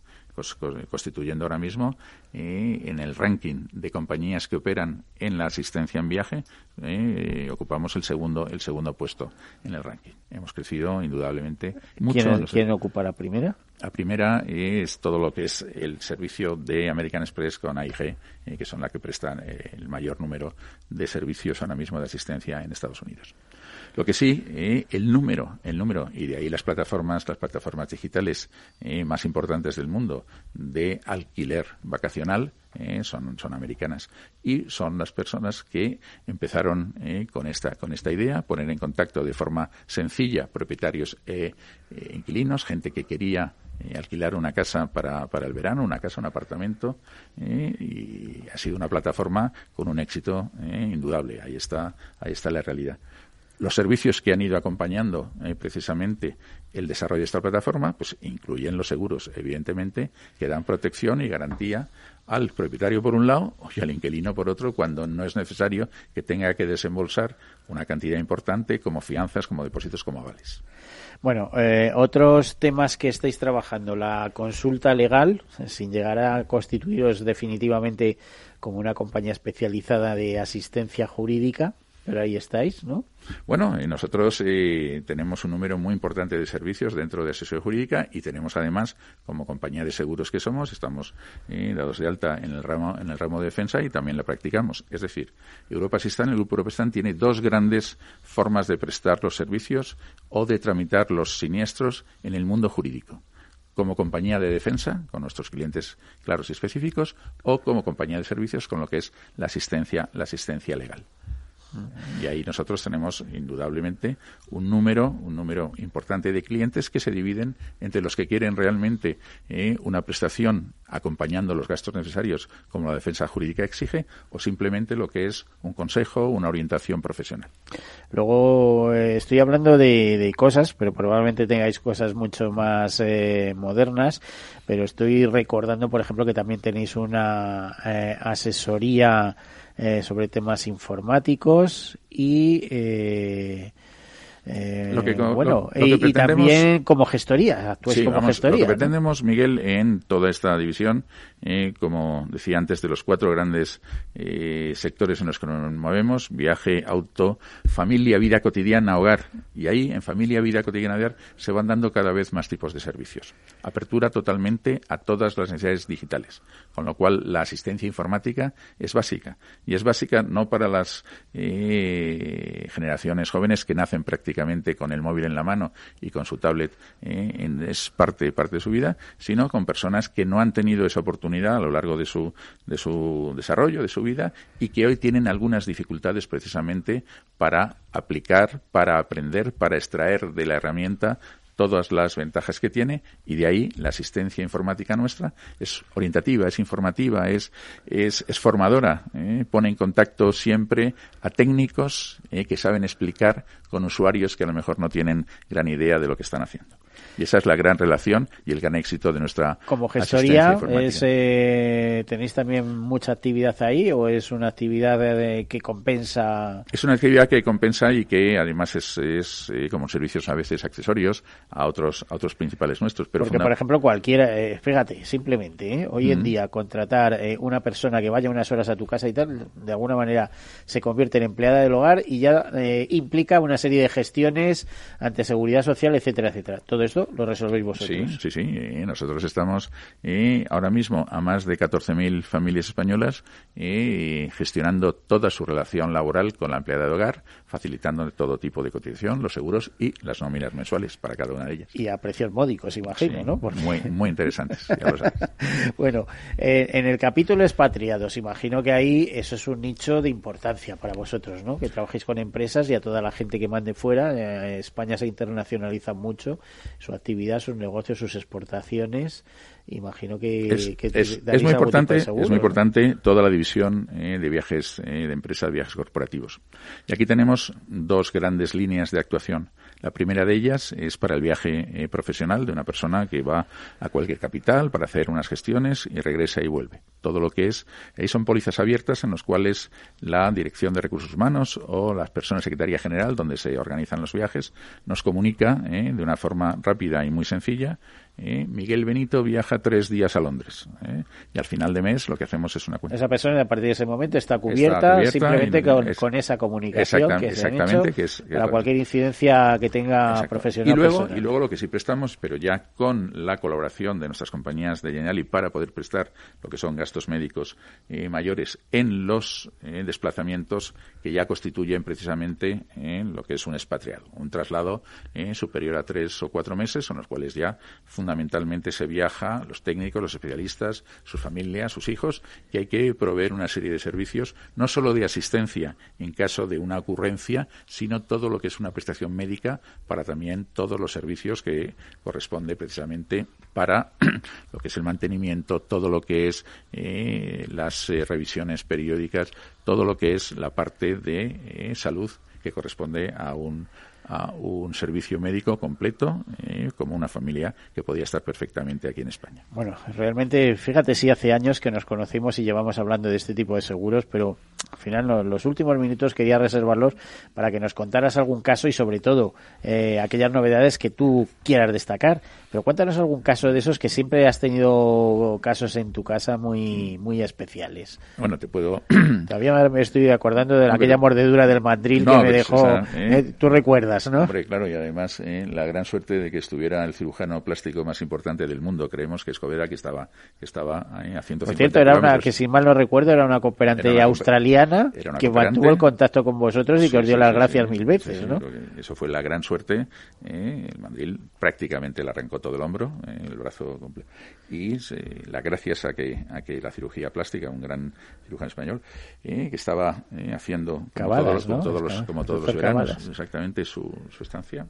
Speaker 2: constituyendo ahora mismo eh, en el ranking de compañías que operan en la asistencia en viaje, eh, ocupamos el segundo, el segundo puesto en el ranking. Hemos crecido indudablemente mucho.
Speaker 1: ¿Quién, ocupa la primera?
Speaker 2: La primera es todo lo que es el servicio de American Express con AIG, que son la que prestan el mayor número de servicios ahora mismo de asistencia en Estados Unidos. Lo que sí, eh, el número, el número, y de ahí las plataformas, las plataformas digitales eh, más importantes del mundo de alquiler vacacional, eh, son, son americanas. Y son las personas que empezaron con esta con esta idea poner en contacto de forma sencilla propietarios e inquilinos gente que quería alquilar una casa para, para el verano una casa un apartamento y ha sido una plataforma con un éxito indudable. Ahí está ahí está la realidad. Los servicios que han ido acompañando eh, precisamente el desarrollo de esta plataforma, pues incluyen los seguros, evidentemente, que dan protección y garantía al propietario por un lado y al inquilino por otro cuando no es necesario que tenga que desembolsar una cantidad importante como fianzas, como depósitos, como avales.
Speaker 1: Bueno, eh, otros temas que estáis trabajando, la consulta legal, sin llegar a constituiros definitivamente como una compañía especializada de asistencia jurídica, pero ahí estáis, ¿no?
Speaker 2: Bueno, nosotros eh, tenemos un número muy importante de servicios dentro de asesoría jurídica y tenemos además, como compañía de seguros que somos, estamos eh, dados de alta en el ramo en el ramo de defensa y también la practicamos. Es decir, Europa Sistán, el Grupo Europestán, tiene dos grandes formas de prestar los servicios o de tramitar los siniestros en el mundo jurídico como compañía de defensa, con nuestros clientes claros y específicos, o como compañía de servicios, con lo que es la asistencia, la asistencia legal. Y ahí nosotros tenemos indudablemente un número, un número importante de clientes que se dividen entre los que quieren realmente eh, una prestación acompañando los gastos necesarios como la defensa jurídica exige o simplemente lo que es un consejo, una orientación profesional.
Speaker 1: Luego eh, estoy hablando de, cosas, pero probablemente tengáis cosas mucho más eh, modernas, pero estoy recordando, por ejemplo, que también tenéis una asesoría eh, sobre temas informáticos y eh, eh, bueno, y, también como gestoría, como gestoría.
Speaker 2: Lo que pretendemos, Miguel, en toda esta división, eh, como decía antes, de los cuatro grandes eh, sectores en los que nos movemos, viaje, auto, familia, vida cotidiana, hogar. Y ahí, en familia, vida cotidiana, hogar, se van dando cada vez más tipos de servicios. Apertura totalmente a todas las necesidades digitales. Con lo cual, la asistencia informática es básica. Y es básica no para las generaciones jóvenes que nacen prácticamente con el móvil en la mano y con su tablet eh, es parte, parte de su vida, sino con personas que no han tenido esa oportunidad a lo largo de su, de su desarrollo, de su vida, y que hoy tienen algunas dificultades precisamente para aplicar, para aprender, para extraer de la herramienta todas las ventajas que tiene y de ahí la asistencia informática nuestra es orientativa, es informativa, es, es, formadora, ¿eh? pone en contacto siempre a técnicos ¿eh? que saben explicar con usuarios que a lo mejor no tienen gran idea de lo que están haciendo. Y esa es la gran relación y el gran éxito de nuestra
Speaker 1: Como gestoría, es, eh, ¿tenéis también mucha actividad ahí o es una actividad que compensa?
Speaker 2: Es una actividad que compensa y que además es, es eh, como servicios a veces accesorios a otros, a otros principales nuestros. Pero
Speaker 1: Porque, por ejemplo, cualquiera, eh, fíjate, simplemente, hoy en día contratar una persona que vaya unas horas a tu casa y tal, de alguna manera se convierte en empleada del hogar y ya implica una serie de gestiones ante seguridad social, etcétera, etcétera. Todo esto lo resolvéis vosotros.
Speaker 2: Sí, sí, sí. nosotros estamos ahora mismo a más de 14.000 familias españolas gestionando toda su relación laboral con la empleada de hogar, facilitando todo tipo de cotización, los seguros y las nóminas mensuales para cada una de ellas.
Speaker 1: Y a precios módicos, imagino, ¿no?
Speaker 2: Muy, muy interesantes.
Speaker 1: bueno, eh, en el capítulo expatriados, imagino que ahí eso es un nicho de importancia para vosotros, ¿no? Que trabajéis con empresas y a toda la gente que mande fuera. Eh, España se internacionaliza mucho su actividad, sus negocios, sus exportaciones. Imagino que
Speaker 2: es, muy importante, es muy importante toda la división eh, de viajes eh, de empresas, viajes corporativos. Y aquí tenemos dos grandes líneas de actuación. La primera de ellas es para el viaje eh, profesional de una persona que va a cualquier capital para hacer unas gestiones y regresa y vuelve. Todo lo que es, ahí son pólizas abiertas en las cuales la Dirección de Recursos Humanos o las personas Secretaría General, donde se organizan los viajes, nos comunica eh, de una forma rápida y muy sencilla ¿eh? Miguel Benito viaja tres días a Londres ¿eh? y al final de mes lo que hacemos es una cuenta.
Speaker 1: Esa persona a partir de ese momento está cubierta, simplemente con, esa comunicación que exactamente, que es, para cualquier incidencia que tenga profesional.
Speaker 2: Y luego, y luego lo que sí prestamos, pero ya con la colaboración de nuestras compañías de Generali para poder prestar lo que son gastos médicos eh, mayores en los desplazamientos que ya constituyen precisamente lo que es un expatriado, un traslado superior a tres o cuatro meses, en los cuales ya fundamentalmente se viaja, los técnicos, los especialistas, su familia, sus hijos, y hay que proveer una serie de servicios, no solo de asistencia en caso de una ocurrencia, sino todo lo que es una prestación médica para también todos los servicios que corresponde precisamente para lo que es el mantenimiento, todo lo que es eh, las eh, revisiones periódicas, todo lo que es la parte de eh, salud que corresponde a un a un servicio médico completo eh, como una familia que podía estar perfectamente aquí en España.
Speaker 1: Bueno, realmente, fíjate, sí, hace años que nos conocimos y llevamos hablando de este tipo de seguros, pero al final los últimos minutos quería reservarlos para que nos contaras algún caso y sobre todo eh, aquellas novedades que tú quieras destacar. Pero cuéntanos algún caso de esos que siempre has tenido casos en tu casa muy muy especiales.
Speaker 2: Bueno, te puedo...
Speaker 1: Todavía me estoy acordando de aquella mordedura del mandril que me dejó... ¿eh? Tú recuerdas
Speaker 2: Hombre, claro, y además eh, la gran suerte de que estuviera el cirujano plástico más importante del mundo, creemos que Escobera, que estaba, que estaba a 150 Por
Speaker 1: cierto, era una, que si mal no recuerdo, era una cooperante australiana que mantuvo el contacto con vosotros y que os dio las gracias mil veces, ¿no?
Speaker 2: Eso fue la gran suerte. Eh, el mandril prácticamente le arrancó todo el hombro, eh, el brazo completo. Y la gracias a que, a que la cirugía plástica, un gran cirujano español, que estaba haciendo como todos, los, como todos los veranos, exactamente su, su estancia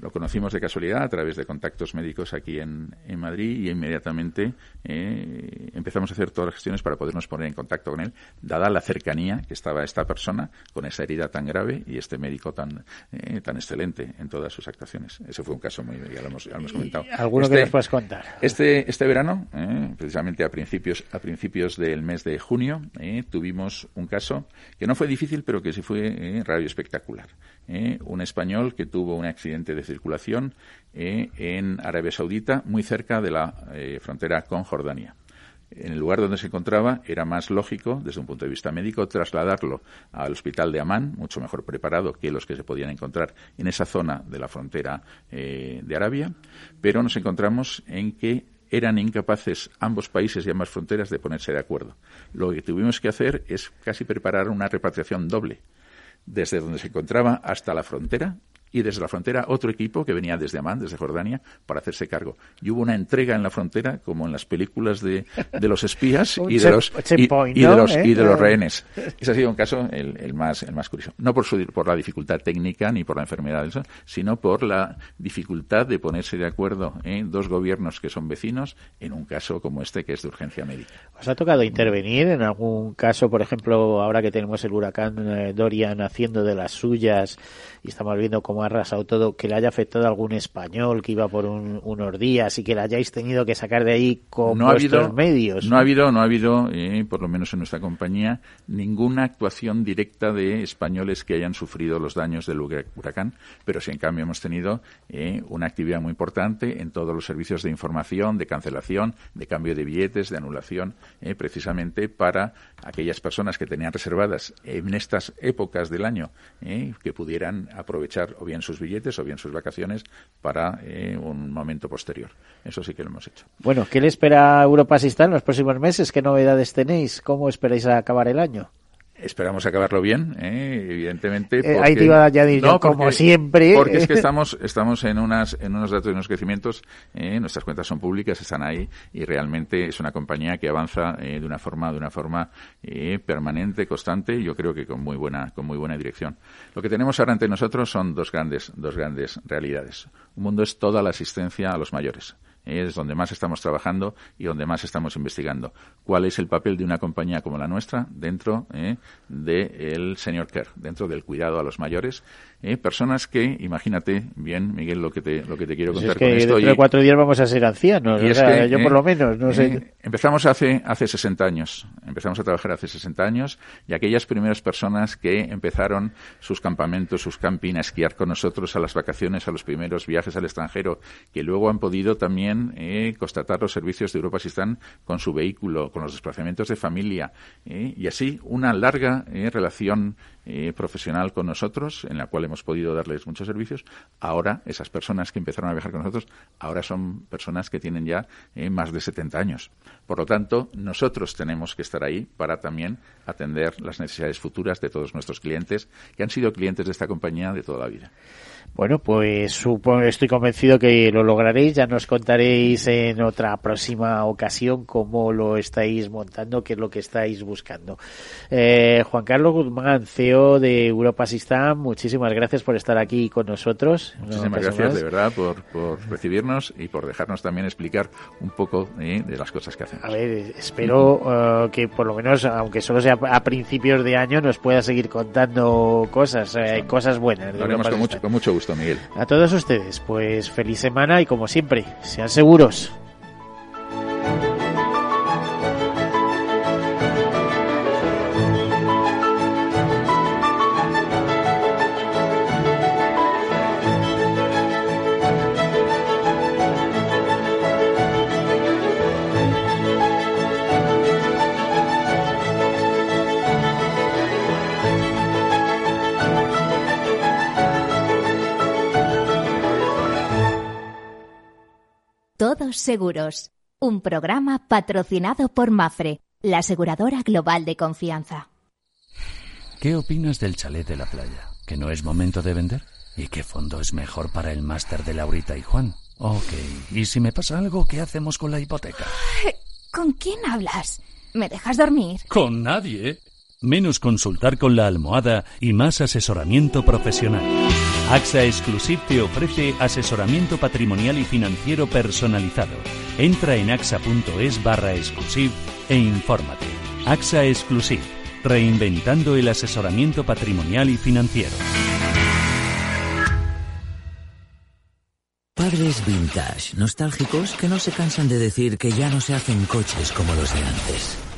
Speaker 2: lo conocimos de casualidad a través de contactos médicos aquí en, en Madrid y inmediatamente eh, empezamos a hacer todas las gestiones para podernos poner en contacto con él, dada la cercanía que estaba esta persona con esa herida tan grave y este médico tan, eh, tan excelente en todas sus actuaciones. Ese fue un caso muy, ya lo hemos, comentado.
Speaker 1: ¿Alguno que
Speaker 2: este
Speaker 1: nos puedas contar?
Speaker 2: Este, este verano, eh, precisamente a principios, a principios del mes de junio, tuvimos un caso que no fue difícil, pero que sí fue radio espectacular. un español que tuvo un accidente de circulación eh, en Arabia Saudita, muy cerca de la eh, frontera con Jordania. En el lugar donde se encontraba era más lógico, desde un punto de vista médico, trasladarlo al hospital de Amán, mucho mejor preparado que los que se podían encontrar en esa zona de la frontera eh, de Arabia, pero nos encontramos en que eran incapaces ambos países y ambas fronteras de ponerse de acuerdo. Lo que tuvimos que hacer es casi preparar una repatriación doble, desde donde se encontraba hasta la frontera y desde la frontera otro equipo que venía desde Amán, desde Jordania, para hacerse cargo. Y hubo una entrega en la frontera, como en las películas de, de los espías y, de los, y, de los, y de los rehenes. Ese ha sido un caso el, el, más, el más curioso. No por, su, por la dificultad técnica ni por la enfermedad, sino por la dificultad de ponerse de acuerdo en dos gobiernos que son vecinos en un caso como este que es de urgencia médica.
Speaker 1: ¿Os ha tocado intervenir en algún caso, por ejemplo, ahora que tenemos el huracán eh, Dorian haciendo de las suyas y estamos viendo cómo ha arrasado todo, que le haya afectado a algún español que iba por unos días y que le hayáis tenido que sacar de ahí con no vuestros medios.
Speaker 2: No ha habido, no ha habido, eh, por lo menos en nuestra compañía, ninguna actuación directa de españoles que hayan sufrido los daños del huracán, pero sí en cambio hemos tenido eh, una actividad muy importante en todos los servicios de información, de cancelación, de cambio de billetes, de anulación, eh, precisamente para aquellas personas que tenían reservadas en estas épocas del año que pudieran aprovechar o bien sus billetes o bien sus vacaciones para eh, un momento posterior. Eso sí que lo hemos hecho.
Speaker 1: Bueno, ¿qué le espera a Europa en los próximos meses? ¿Qué novedades tenéis? ¿Cómo esperáis acabar el año?
Speaker 2: Esperamos acabarlo bien, ¿eh? evidentemente.
Speaker 1: Eh, ahí te iba a añadir yo, como siempre.
Speaker 2: Porque es que estamos, estamos en, unas, en unos datos y unos crecimientos, ¿eh? nuestras cuentas son públicas, están ahí y realmente es una compañía que avanza de una forma, de una forma permanente, constante y yo creo que con muy buena, con muy buena dirección. Lo que tenemos ahora ante nosotros son dos grandes, dos grandes realidades. Un mundo es toda la asistencia a los mayores es donde más estamos trabajando y donde más estamos investigando. ¿Cuál es el papel de una compañía como la nuestra dentro eh, del senior care, dentro del cuidado a los mayores ¿eh? personas que, imagínate bien, Miguel, lo que te, lo que te quiero pues contar
Speaker 1: con
Speaker 2: esto.
Speaker 1: Dentro de cuatro días vamos a ser ancianos, o sea, yo por lo menos, no sé.
Speaker 2: ¿eh? Empezamos hace, hace 60 años, empezamos a trabajar hace 60 años y aquellas primeras personas que empezaron sus campamentos, sus camping, a esquiar con nosotros a las vacaciones, a los primeros viajes al extranjero, que luego han podido también eh, constatar los servicios de Europa si están con su vehículo, con los desplazamientos de familia y así una larga relación eh, profesional con nosotros, en la cual hemos podido darles muchos servicios. Ahora, esas personas que empezaron a viajar con nosotros, ahora son personas que tienen ya eh, más de 70 años. Por lo tanto, nosotros tenemos que estar ahí para también atender las necesidades futuras de todos nuestros clientes, que han sido clientes de esta compañía de toda la vida.
Speaker 1: Bueno, pues supongo, estoy convencido que lo lograréis. Ya nos contaréis en otra próxima ocasión cómo lo estáis montando, qué es lo que estáis buscando. Eh, Juan Carlos Guzmán, CEO de Europa Sistam, muchísimas gracias por estar aquí con nosotros.
Speaker 2: Muchísimas gracias, de verdad, por, recibirnos y por dejarnos también explicar un poco eh, de las cosas que hacemos.
Speaker 1: A ver, espero eh, que por lo menos, aunque solo sea a principios de año, nos pueda seguir contando cosas, cosas buenas.
Speaker 2: Lo haremos con mucho, con mucho gusto.
Speaker 1: A todos ustedes, pues feliz semana y como siempre, sean seguros.
Speaker 7: Seguros, un programa patrocinado por Mafre, la aseguradora global de confianza.
Speaker 8: ¿Qué opinas del chalet de la playa? ¿Que no es momento de vender? ¿Y qué fondo es mejor para el máster de Laurita y Juan? Ok, ¿y si me pasa algo, qué hacemos con la hipoteca?
Speaker 9: ¿Con quién hablas? ¿Me dejas dormir?
Speaker 8: Con nadie. Menos consultar con la almohada y más asesoramiento profesional. AXA Exclusive te ofrece asesoramiento patrimonial y financiero personalizado. Entra en axa.es barra exclusive e infórmate. AXA Exclusive, reinventando el asesoramiento patrimonial y financiero.
Speaker 3: Padres vintage, nostálgicos que no se cansan de decir que ya no se hacen coches como los de antes.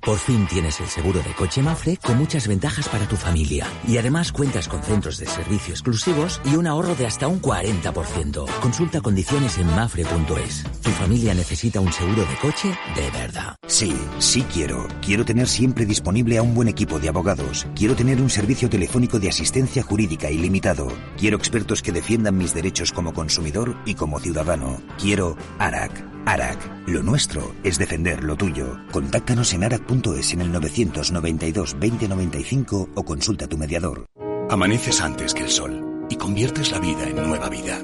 Speaker 3: Por fin tienes el seguro de coche Mafre con muchas ventajas para tu familia. Y además cuentas con centros de servicio exclusivos y un ahorro de hasta un 40%. Consulta condiciones en mafre.es. Tu familia necesita un seguro de coche de verdad.
Speaker 10: Sí, sí quiero. Quiero tener siempre disponible a un buen equipo de abogados. Quiero tener un servicio telefónico de asistencia jurídica ilimitado. Quiero expertos que defiendan mis derechos como consumidor y como ciudadano. Quiero ARAC. ARAC. Lo nuestro es defender lo tuyo. Contáctanos en arac.es en el 992 2095 o consulta a tu mediador.
Speaker 11: Amaneces antes que el sol y conviertes la vida en nueva vida.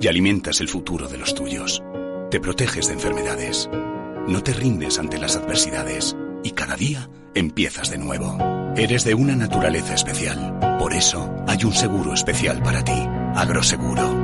Speaker 11: Y alimentas el futuro de los tuyos. Te proteges de enfermedades. No te rindes ante las adversidades. Y cada día empiezas de nuevo. Eres de una naturaleza especial. Por eso hay un seguro especial para ti. Agroseguro.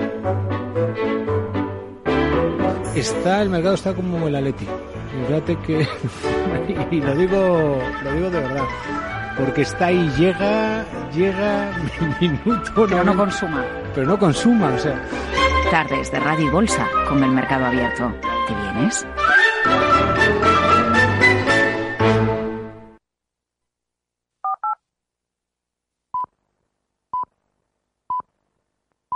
Speaker 12: Está, el mercado está como el Atleti. Fíjate que. y lo digo, lo digo de verdad. Porque está ahí, llega, llega, minuto.
Speaker 13: Pero no consuma.
Speaker 12: Pero no consuma, o sea.
Speaker 13: Tardes de Radio y Bolsa con el mercado abierto. ¿Te vienes?